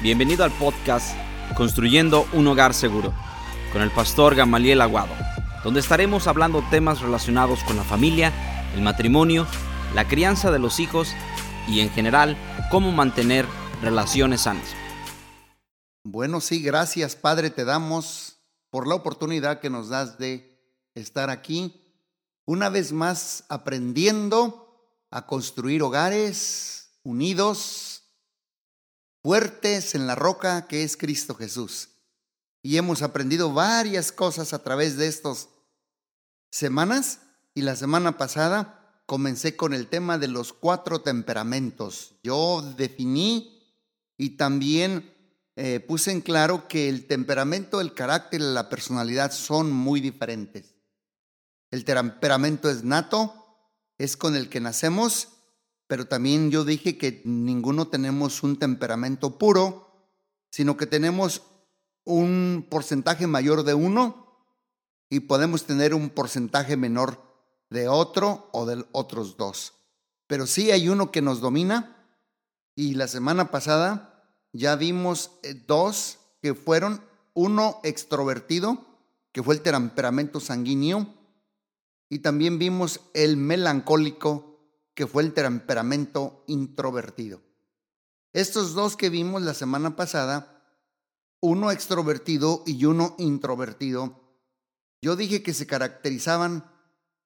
Bienvenido al podcast Construyendo un Hogar Seguro con el pastor Gamaliel Aguado, donde estaremos hablando temas relacionados con la familia, el matrimonio, la crianza de los hijos y en general cómo mantener relaciones sanas. Bueno, sí, gracias Padre, te damos por la oportunidad que nos das de estar aquí, una vez más aprendiendo a construir hogares unidos, fuertes en la roca que es Cristo Jesús. Y hemos aprendido varias cosas a través de estas semanas y la semana pasada comencé con el tema de los cuatro temperamentos. Yo definí y también eh, puse en claro que el temperamento, el carácter y la personalidad son muy diferentes. El temperamento es nato, es con el que nacemos pero también yo dije que ninguno tenemos un temperamento puro, sino que tenemos un porcentaje mayor de uno y podemos tener un porcentaje menor de otro o de otros dos. Pero sí hay uno que nos domina y la semana pasada ya vimos eh, dos que fueron uno extrovertido, que fue el temperamento sanguíneo, y también vimos el melancólico, que fue el temperamento introvertido. Estos dos que vimos la semana pasada, uno extrovertido y uno introvertido, yo dije que se caracterizaban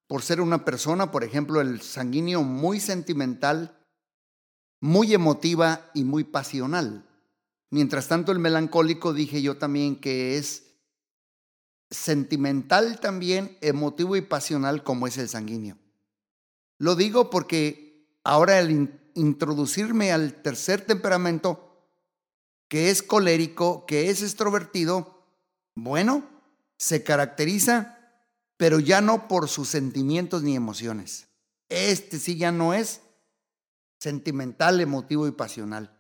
por ser una persona, por ejemplo, el sanguíneo muy sentimental, muy emotiva y muy pasional. Mientras tanto, el melancólico dije yo también que es sentimental también, emotivo y pasional como es el sanguíneo. Lo digo porque ahora al introducirme al tercer temperamento, que es colérico, que es extrovertido, bueno, se caracteriza, pero ya no por sus sentimientos ni emociones. Este sí ya no es sentimental, emotivo y pasional.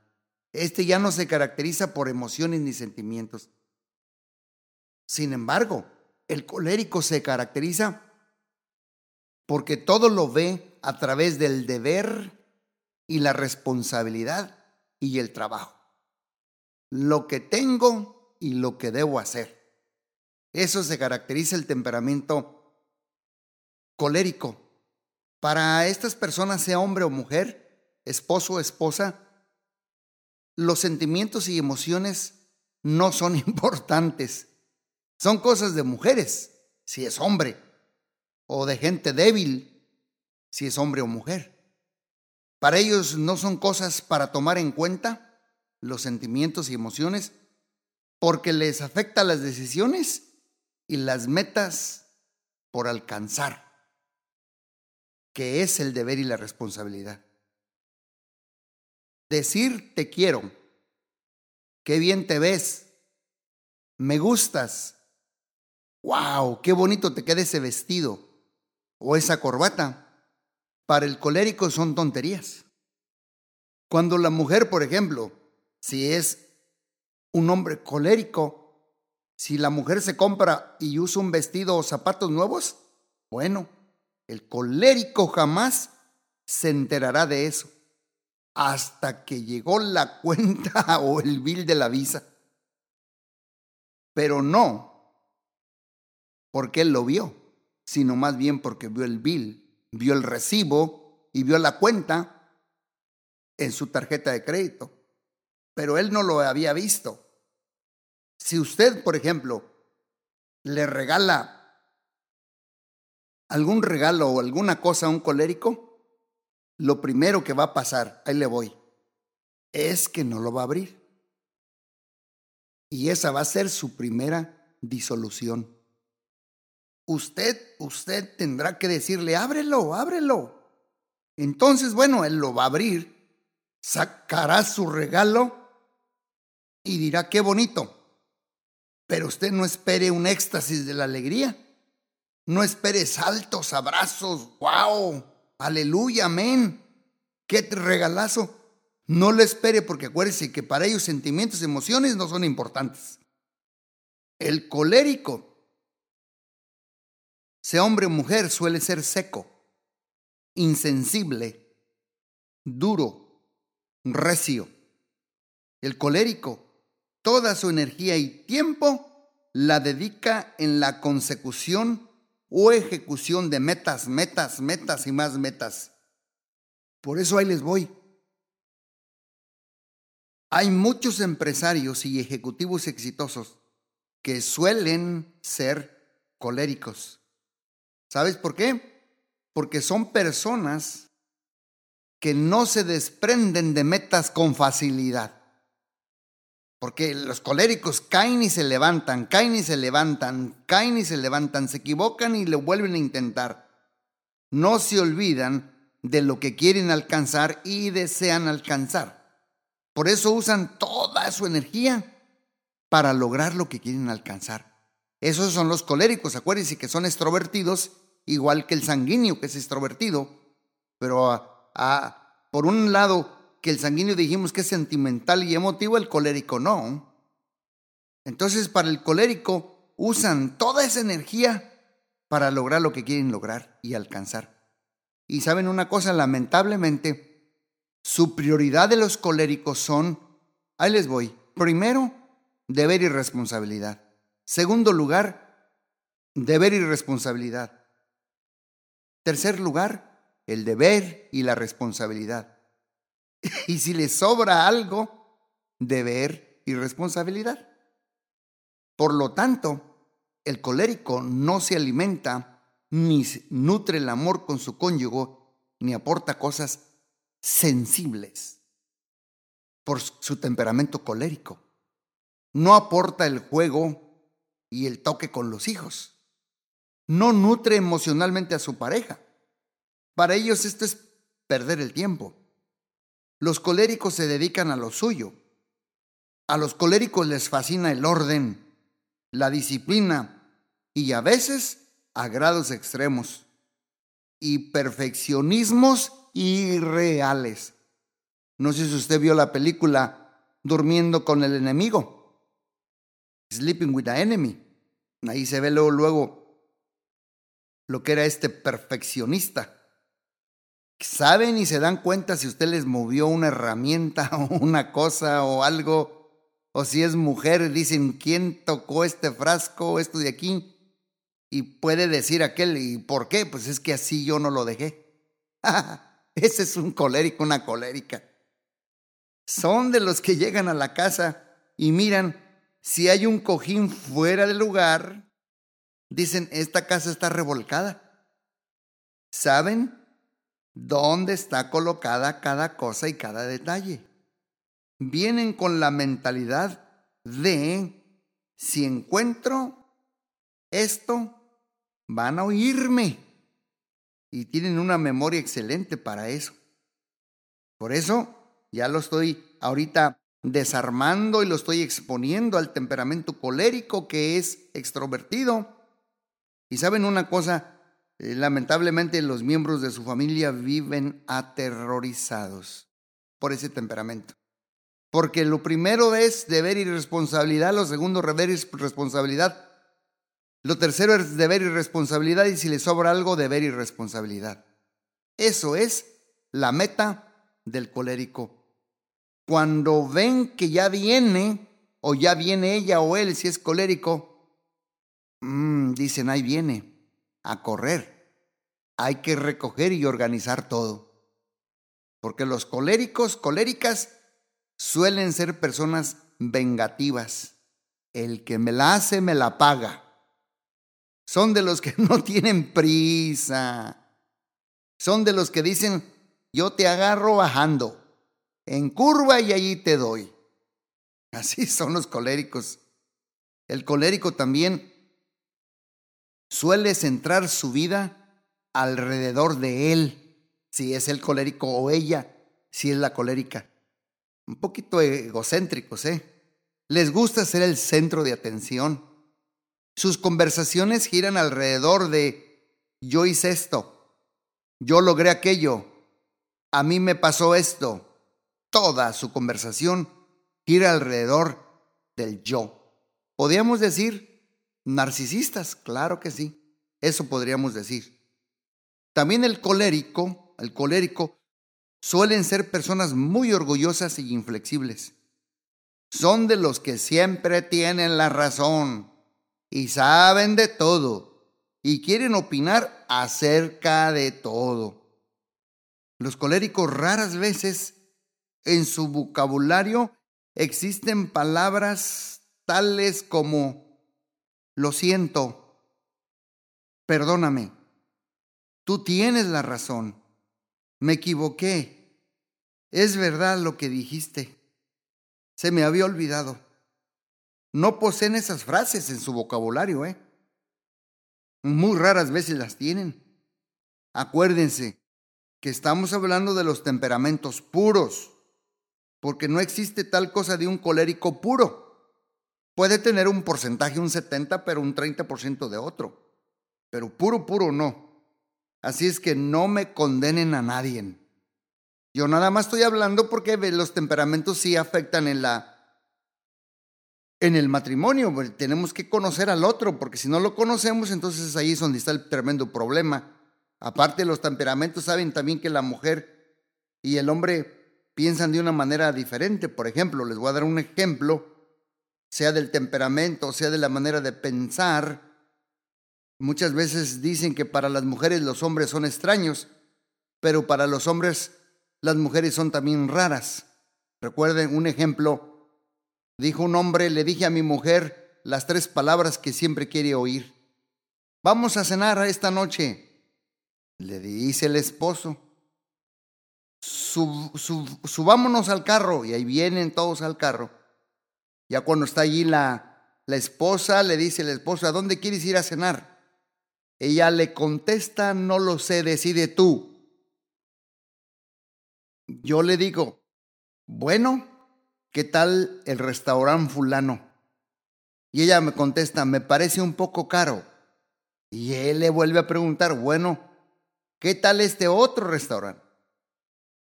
Este ya no se caracteriza por emociones ni sentimientos. Sin embargo, el colérico se caracteriza porque todo lo ve a través del deber y la responsabilidad y el trabajo. Lo que tengo y lo que debo hacer. Eso se caracteriza el temperamento colérico. Para estas personas, sea hombre o mujer, esposo o esposa, los sentimientos y emociones no son importantes. Son cosas de mujeres, si es hombre, o de gente débil, si es hombre o mujer. Para ellos no son cosas para tomar en cuenta los sentimientos y emociones porque les afecta las decisiones y las metas por alcanzar, que es el deber y la responsabilidad. Decir te quiero, qué bien te ves, me gustas, wow, qué bonito te queda ese vestido o esa corbata para el colérico son tonterías. Cuando la mujer, por ejemplo, si es un hombre colérico, si la mujer se compra y usa un vestido o zapatos nuevos, bueno, el colérico jamás se enterará de eso hasta que llegó la cuenta o el bill de la visa. Pero no porque él lo vio, sino más bien porque vio el bill vio el recibo y vio la cuenta en su tarjeta de crédito, pero él no lo había visto. Si usted, por ejemplo, le regala algún regalo o alguna cosa a un colérico, lo primero que va a pasar, ahí le voy, es que no lo va a abrir. Y esa va a ser su primera disolución usted, usted tendrá que decirle, ábrelo, ábrelo. Entonces, bueno, él lo va a abrir, sacará su regalo y dirá, qué bonito. Pero usted no espere un éxtasis de la alegría. No espere saltos, abrazos, wow, aleluya, amén. Qué regalazo. No lo espere porque acuérdese que para ellos sentimientos emociones no son importantes. El colérico sea hombre o mujer, suele ser seco, insensible, duro, recio. El colérico, toda su energía y tiempo la dedica en la consecución o ejecución de metas, metas, metas y más metas. Por eso ahí les voy. Hay muchos empresarios y ejecutivos exitosos que suelen ser coléricos. ¿Sabes por qué? Porque son personas que no se desprenden de metas con facilidad. Porque los coléricos caen y se levantan, caen y se levantan, caen y se levantan, se equivocan y le vuelven a intentar. No se olvidan de lo que quieren alcanzar y desean alcanzar. Por eso usan toda su energía para lograr lo que quieren alcanzar. Esos son los coléricos, acuérdense que son extrovertidos, igual que el sanguíneo que es extrovertido, pero por un lado que el sanguíneo dijimos que es sentimental y emotivo, el colérico no. Entonces para el colérico usan toda esa energía para lograr lo que quieren lograr y alcanzar. Y saben una cosa, lamentablemente, su prioridad de los coléricos son, ahí les voy, primero, deber y responsabilidad. Segundo lugar, deber y responsabilidad. Tercer lugar, el deber y la responsabilidad. y si le sobra algo, deber y responsabilidad. Por lo tanto, el colérico no se alimenta ni nutre el amor con su cónyuge, ni aporta cosas sensibles por su temperamento colérico. No aporta el juego y el toque con los hijos. No nutre emocionalmente a su pareja. Para ellos esto es perder el tiempo. Los coléricos se dedican a lo suyo. A los coléricos les fascina el orden, la disciplina y a veces a grados extremos y perfeccionismos irreales. No sé si usted vio la película Durmiendo con el enemigo, Sleeping with the Enemy. Ahí se ve luego, luego lo que era este perfeccionista saben y se dan cuenta si usted les movió una herramienta o una cosa o algo, o si es mujer, dicen quién tocó este frasco, esto de aquí, y puede decir aquel, ¿y por qué? Pues es que así yo no lo dejé. Ese es un colérico, una colérica. Son de los que llegan a la casa y miran si hay un cojín fuera del lugar, dicen, esta casa está revolcada. ¿Saben? dónde está colocada cada cosa y cada detalle. Vienen con la mentalidad de, si encuentro esto, van a oírme. Y tienen una memoria excelente para eso. Por eso ya lo estoy ahorita desarmando y lo estoy exponiendo al temperamento colérico que es extrovertido. Y saben una cosa, eh, lamentablemente los miembros de su familia viven aterrorizados por ese temperamento. Porque lo primero es deber y responsabilidad, lo segundo deber y responsabilidad, lo tercero es deber y responsabilidad y si le sobra algo, deber y responsabilidad. Eso es la meta del colérico. Cuando ven que ya viene, o ya viene ella o él, si es colérico, mm, dicen, ahí viene a correr. Hay que recoger y organizar todo. Porque los coléricos, coléricas, suelen ser personas vengativas. El que me la hace, me la paga. Son de los que no tienen prisa. Son de los que dicen, yo te agarro bajando, en curva y allí te doy. Así son los coléricos. El colérico también suele centrar su vida alrededor de él, si es el colérico o ella, si es la colérica. Un poquito egocéntricos, ¿eh? Les gusta ser el centro de atención. Sus conversaciones giran alrededor de yo hice esto, yo logré aquello, a mí me pasó esto. Toda su conversación gira alrededor del yo. Podríamos decir Narcisistas, claro que sí. Eso podríamos decir. También el colérico, el colérico, suelen ser personas muy orgullosas y inflexibles. son de los que siempre tienen la razón y saben de todo y quieren opinar acerca de todo. Los coléricos raras veces en su vocabulario existen palabras tales como lo siento, perdóname, tú tienes la razón, me equivoqué, es verdad lo que dijiste, se me había olvidado. No poseen esas frases en su vocabulario, ¿eh? Muy raras veces las tienen. Acuérdense que estamos hablando de los temperamentos puros, porque no existe tal cosa de un colérico puro. Puede tener un porcentaje, un 70, pero un 30% de otro. Pero puro, puro no. Así es que no me condenen a nadie. Yo nada más estoy hablando porque los temperamentos sí afectan en la en el matrimonio. Tenemos que conocer al otro, porque si no lo conocemos, entonces ahí es donde está el tremendo problema. Aparte, los temperamentos saben también que la mujer y el hombre piensan de una manera diferente. Por ejemplo, les voy a dar un ejemplo, sea del temperamento, sea de la manera de pensar. Muchas veces dicen que para las mujeres los hombres son extraños, pero para los hombres las mujeres son también raras. Recuerden un ejemplo Dijo un hombre, le dije a mi mujer las tres palabras que siempre quiere oír. Vamos a cenar esta noche. Le dice el esposo. subámonos al carro. Y ahí vienen todos al carro. Ya cuando está allí la, la esposa, le dice el esposo, ¿a dónde quieres ir a cenar? Ella le contesta, no lo sé, decide tú. Yo le digo, bueno, ¿qué tal el restaurante fulano? Y ella me contesta, me parece un poco caro. Y él le vuelve a preguntar, bueno, ¿qué tal este otro restaurante?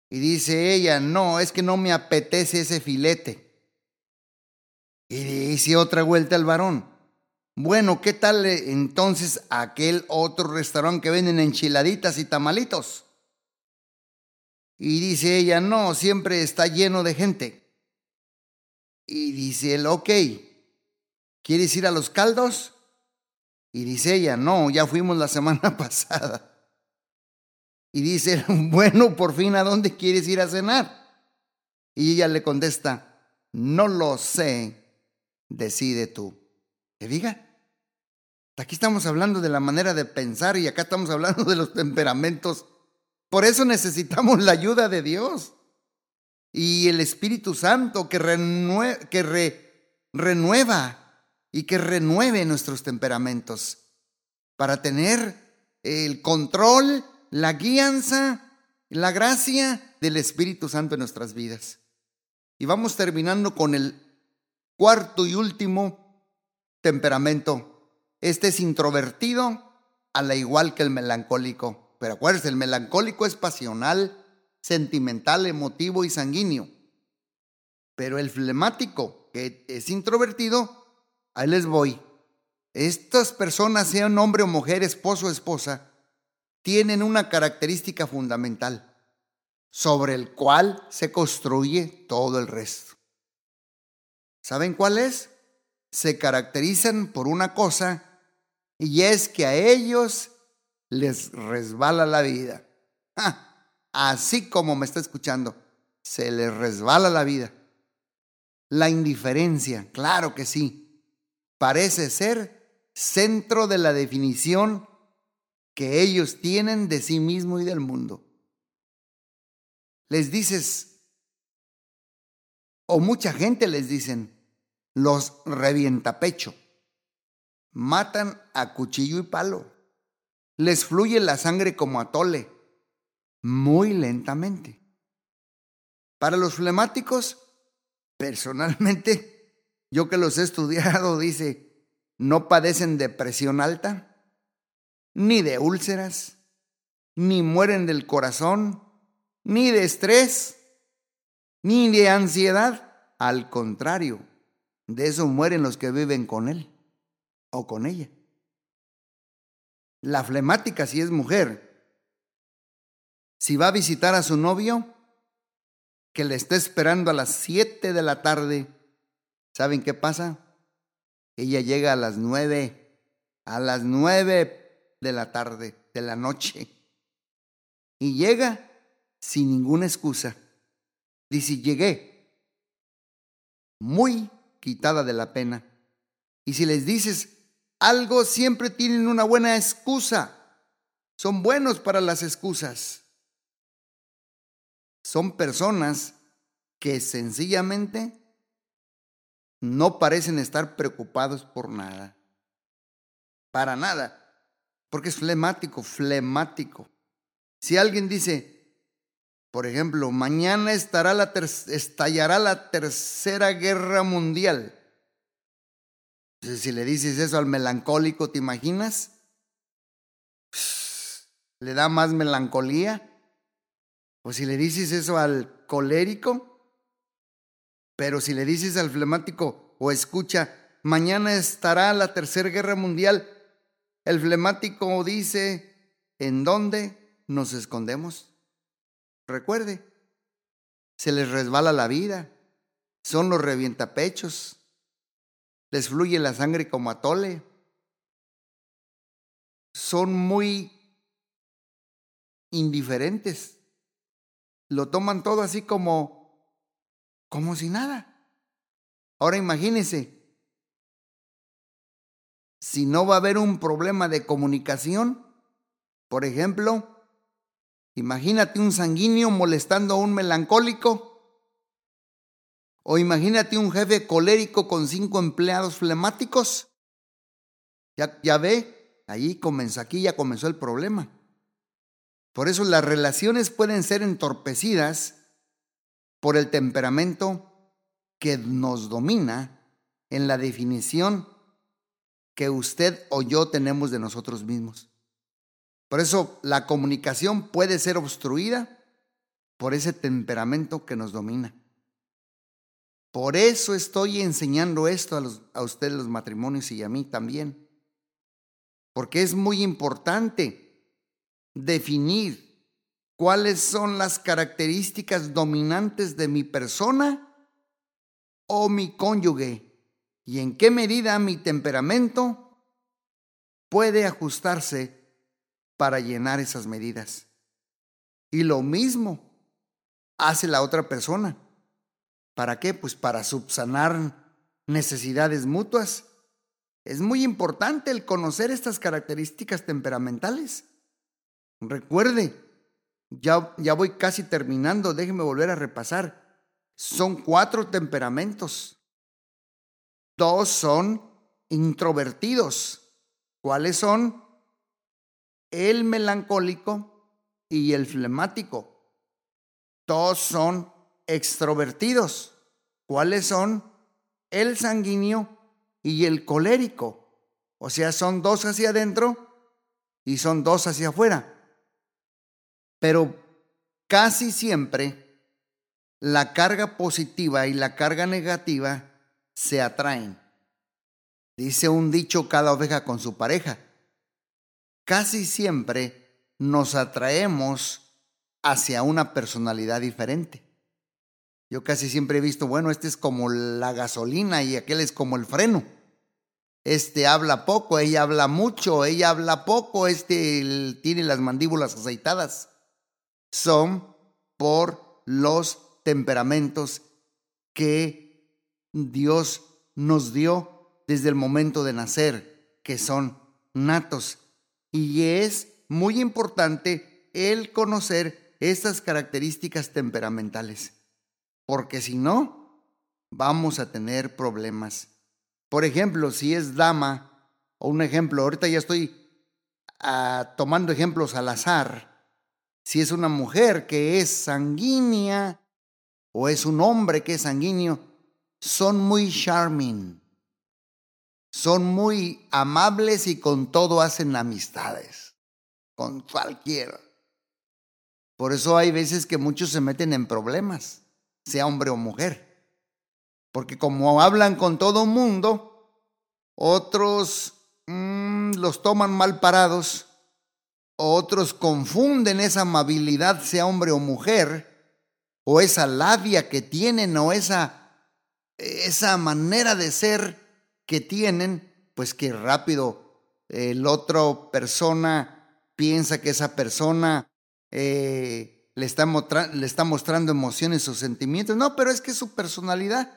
Y dice ella, no, es que no me apetece ese filete. Y dice otra vuelta al varón, bueno, ¿qué tal eh, entonces aquel otro restaurante que venden enchiladitas y tamalitos? Y dice ella, no, siempre está lleno de gente. Y dice él, ok, ¿quieres ir a los caldos? Y dice ella, no, ya fuimos la semana pasada. Y dice, bueno, por fin, ¿a dónde quieres ir a cenar? Y ella le contesta, no lo sé, decide tú. ¿Te diga? Aquí estamos hablando de la manera de pensar y acá estamos hablando de los temperamentos. Por eso necesitamos la ayuda de Dios y el Espíritu Santo que, que renueva y que renueve nuestros temperamentos para tener el control, la guianza, la gracia del Espíritu Santo en nuestras vidas. Y vamos terminando con el cuarto y último temperamento. Este es introvertido a la igual que el melancólico. Pero acuérdense, el melancólico es pasional, sentimental, emotivo y sanguíneo. Pero el flemático, que es introvertido, ahí les voy. Estas personas, sean hombre o mujer, esposo o esposa, tienen una característica fundamental sobre el cual se construye todo el resto. ¿Saben cuál es? Se caracterizan por una cosa y es que a ellos les resbala la vida. ¡Ah! así como me está escuchando, se le resbala la vida. La indiferencia, claro que sí, parece ser centro de la definición que ellos tienen de sí mismo y del mundo. Les dices, o mucha gente les dicen, los revientapecho, matan a cuchillo y palo, les fluye la sangre como atole muy lentamente. Para los flemáticos, personalmente, yo que los he estudiado, dice, no padecen de presión alta, ni de úlceras, ni mueren del corazón, ni de estrés, ni de ansiedad. Al contrario, de eso mueren los que viven con él o con ella. La flemática, si es mujer, si va a visitar a su novio, que le esté esperando a las 7 de la tarde ¿Saben qué pasa? Ella llega a las nueve, a las nueve de la tarde, de la noche. Y llega sin ninguna excusa. Dice, llegué muy quitada de la pena. Y si les dices algo, siempre tienen una buena excusa. Son buenos para las excusas. Son personas que sencillamente no parecen estar preocupados por nada. Para nada. Porque es flemático, flemático. Si alguien dice, por ejemplo, mañana estará la estallará la tercera guerra mundial. si le dices eso al melancólico, ¿te imaginas? ¿Le da más melancolía? O si le dices eso al colérico, pero si le dices al flemático o escucha, mañana estará la tercera guerra mundial, el flemático dice, ¿en dónde nos escondemos? Recuerde, se les resbala la vida, son los revientapechos, les fluye la sangre como atole, son muy indiferentes, lo toman todo así como como si nada. Ahora imagínense, si no va a haber un problema de comunicación, por ejemplo, imagínate un sanguíneo molestando a un melancólico, o imagínate un jefe colérico con cinco empleados flemáticos. Ya, ve, ahí comenzó, aquí ya comenzó el problema. Por eso las relaciones pueden ser entorpecidas por el temperamento que nos domina en la definición que usted o yo tenemos de nosotros mismos. Por eso la comunicación puede ser obstruida por ese temperamento que nos domina. Por eso estoy enseñando esto a, a ustedes los matrimonios y a mí también. Porque es muy importante definir cuáles son las características dominantes de mi persona o mi cónyuge y en qué medida mi temperamento puede ajustarse para llenar esas medidas. Y lo mismo hace la otra persona. ¿Para qué? Pues para subsanar necesidades mutuas. Es muy importante el conocer estas características temperamentales. Recuerde, ya, ya voy casi terminando, déjeme volver a repasar. Son cuatro temperamentos. Dos son introvertidos. ¿Cuáles son? El melancólico y el flemático. Dos son extrovertidos. ¿Cuáles son? El sanguíneo y el colérico. O sea, son dos hacia adentro y son dos hacia afuera. Pero casi siempre la carga positiva y la carga negativa se atraen. Dice un dicho cada oveja con su pareja. Casi siempre nos atraemos hacia una personalidad diferente. Yo casi siempre he visto, bueno, este es como la gasolina y aquel es como el freno. Este habla poco, ella habla mucho, ella habla poco, este tiene las mandíbulas aceitadas son por los temperamentos que Dios nos dio desde el momento de nacer, que son natos. Y es muy importante el conocer estas características temperamentales, porque si no, vamos a tener problemas. Por ejemplo, si es dama, o un ejemplo, ahorita ya estoy ah, tomando ejemplos al azar, si es una mujer que es sanguínea o es un hombre que es sanguíneo, son muy charming, son muy amables y con todo hacen amistades, con cualquiera. Por eso hay veces que muchos se meten en problemas, sea hombre o mujer. Porque como hablan con todo mundo, otros mm, los toman mal parados otros confunden esa amabilidad, sea hombre o mujer, o esa labia que tienen, o esa, esa manera de ser que tienen, pues que rápido el otro persona piensa que esa persona eh, le, está mostrando emociones o sentimientos. No, pero es que su personalidad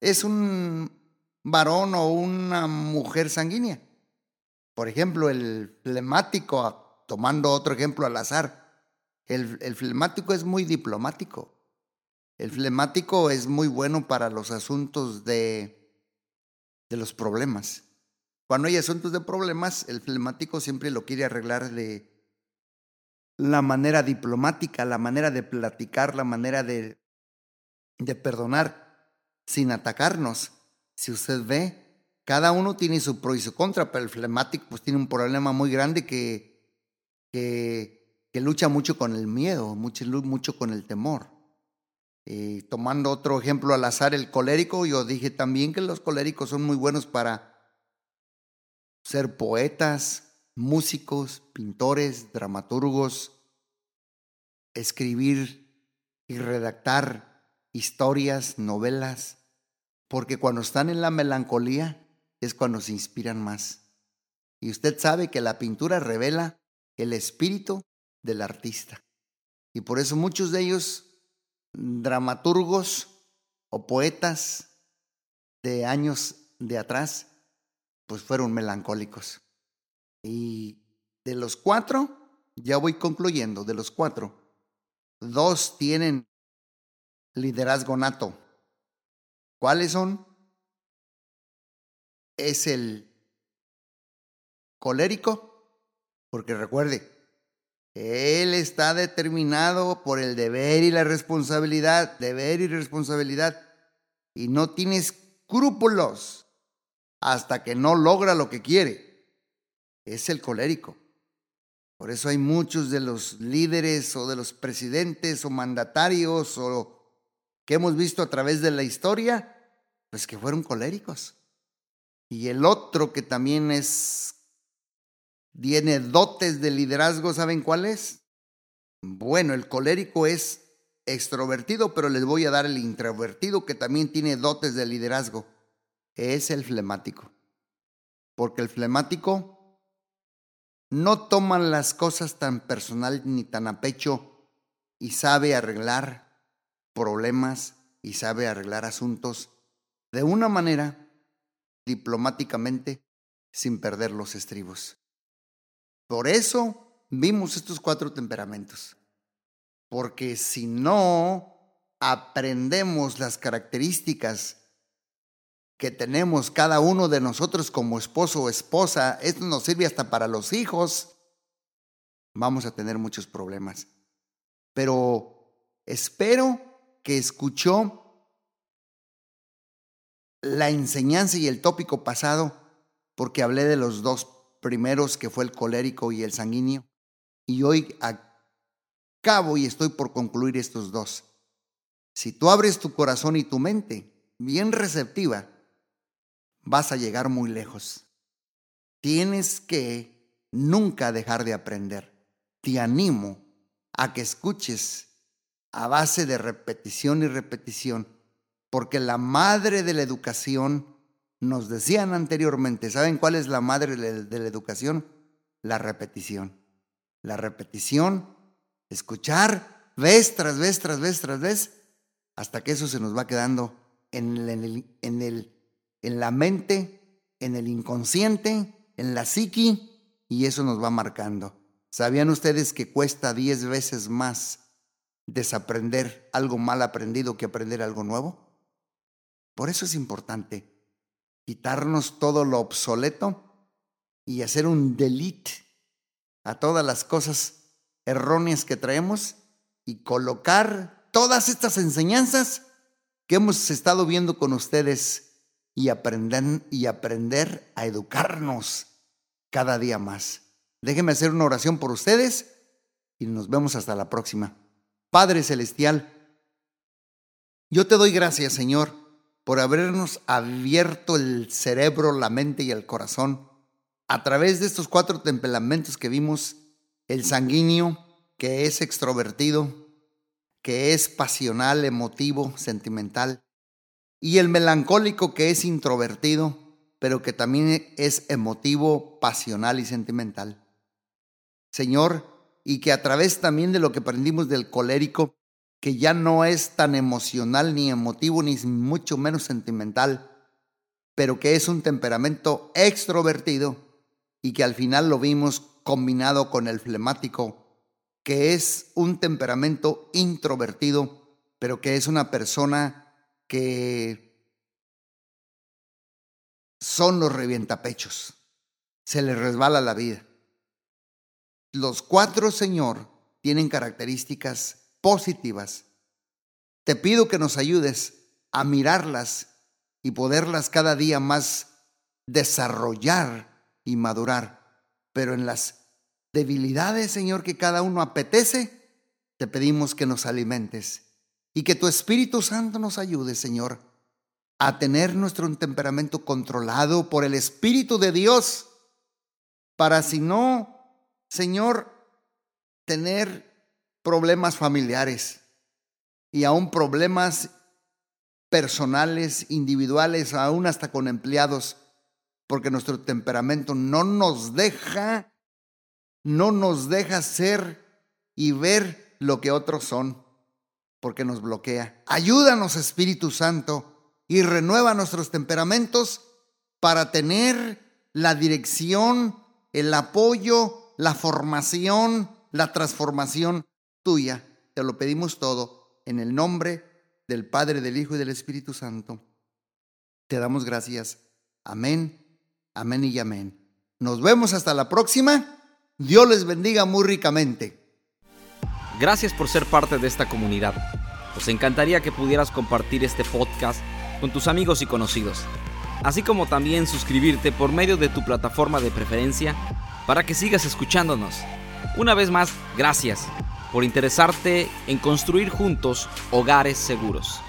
es un varón o una mujer sanguínea. Por ejemplo, el flemático, tomando otro ejemplo al azar, el flemático es muy diplomático. El flemático es muy bueno para los asuntos de, de los problemas. Cuando hay asuntos de problemas, el flemático siempre lo quiere arreglar de la manera diplomática, la manera de platicar, la manera de, de perdonar sin atacarnos. Si usted ve, cada uno tiene su pro y su contra, pero el flemático pues tiene un problema muy grande que, que, lucha mucho con el miedo, mucho, mucho con el temor. Eh, tomando otro ejemplo al azar, el colérico, yo dije también que los coléricos son muy buenos para ser poetas, músicos, pintores, dramaturgos, escribir y redactar historias, novelas, porque cuando están en la melancolía es cuando se inspiran más. Y usted sabe que la pintura revela el espíritu del artista. Y por eso muchos de ellos dramaturgos o poetas de años de atrás, pues fueron melancólicos. Y de los cuatro, ya voy concluyendo, de los cuatro, dos tienen liderazgo nato. ¿Cuáles son? Es el colérico, porque recuerde, él está determinado por el deber y la responsabilidad, deber y responsabilidad, y no tiene escrúpulos hasta que no logra lo que quiere. Es el colérico. Por eso hay muchos de los líderes o de los presidentes o mandatarios o que hemos visto a través de la historia, pues que fueron coléricos. Y el otro que también es tiene dotes de liderazgo, ¿saben cuál es? Bueno, el colérico es extrovertido, pero les voy a dar el introvertido que también tiene dotes de liderazgo. Es el flemático. Porque el flemático no toma las cosas tan personal ni tan a pecho y sabe arreglar problemas y sabe arreglar asuntos de una manera diplomáticamente sin perder los estribos. Por eso vimos estos cuatro temperamentos. Porque si no aprendemos las características que tenemos cada uno de nosotros como esposo o esposa, esto nos sirve hasta para los hijos, vamos a tener muchos problemas. Pero espero que escuchó la enseñanza y el tópico pasado porque hablé de los dos primeros, que fue el colérico y el sanguíneo, y hoy acabo y estoy por concluir estos dos. Si tú abres tu corazón y tu mente bien receptiva, vas a llegar muy lejos. Tienes que nunca dejar de aprender. Te animo a que escuches a base de repetición y repetición, porque la madre de la educación nos decían anteriormente, ¿saben cuál es la madre de la educación? La repetición. La repetición, escuchar vez tras vez, tras vez, tras vez, hasta que eso se nos va quedando en, el, en, el, en la mente, en el inconsciente, en la psiqui, y eso nos va marcando. ¿Sabían ustedes que cuesta diez veces más desaprender algo mal aprendido que aprender algo nuevo? Por eso es importante quitarnos todo lo obsoleto y hacer un delete a todas las cosas erróneas que traemos y colocar todas estas enseñanzas que hemos estado viendo con ustedes y aprender, y aprender a educarnos cada día más. Déjenme hacer una oración por ustedes y nos vemos hasta la próxima. Padre Celestial, yo te doy gracias, Señor, por habernos abierto el cerebro, la mente y el corazón a través de estos cuatro temperamentos que vimos, el sanguíneo, que es extrovertido, que es pasional, emotivo, sentimental, y el melancólico que es introvertido, pero que también es emotivo, pasional y sentimental. Señor, y que a través también de lo que aprendimos del colérico, que ya no es tan emocional ni emotivo ni mucho menos sentimental, pero que es un temperamento extrovertido y que al final lo vimos combinado con el flemático, que es un temperamento introvertido, pero que es una persona que son los revientapechos, se le resbala la vida. Los cuatro, Señor, tienen características positivas. Te pido que nos ayudes a mirarlas y poderlas cada día más desarrollar y madurar. Pero en las debilidades, Señor, que cada uno apetece, te pedimos que nos alimentes y que tu Espíritu Santo nos ayude, Señor, a tener nuestro temperamento controlado por el Espíritu de Dios, para si no Señor, tener problemas familiares y aún problemas personales, individuales, aún hasta con empleados, porque nuestro temperamento no nos deja, no nos deja ser y ver lo que otros son, porque nos bloquea. Ayúdanos, Espíritu Santo, y renueva nuestros temperamentos para tener la dirección, el apoyo, la formación, la transformación tuya. Te lo pedimos todo en el nombre del Padre, del Hijo y del Espíritu Santo. Te damos gracias. Amén, amén y amén. Nos vemos hasta la próxima. Dios les bendiga muy ricamente. Gracias por ser parte de esta comunidad. Nos encantaría que pudieras compartir este podcast con tus amigos y conocidos, así como también suscribirte por medio de tu plataforma de preferencia para que sigas escuchándonos. Una vez más, gracias por interesarte en construir juntos hogares seguros.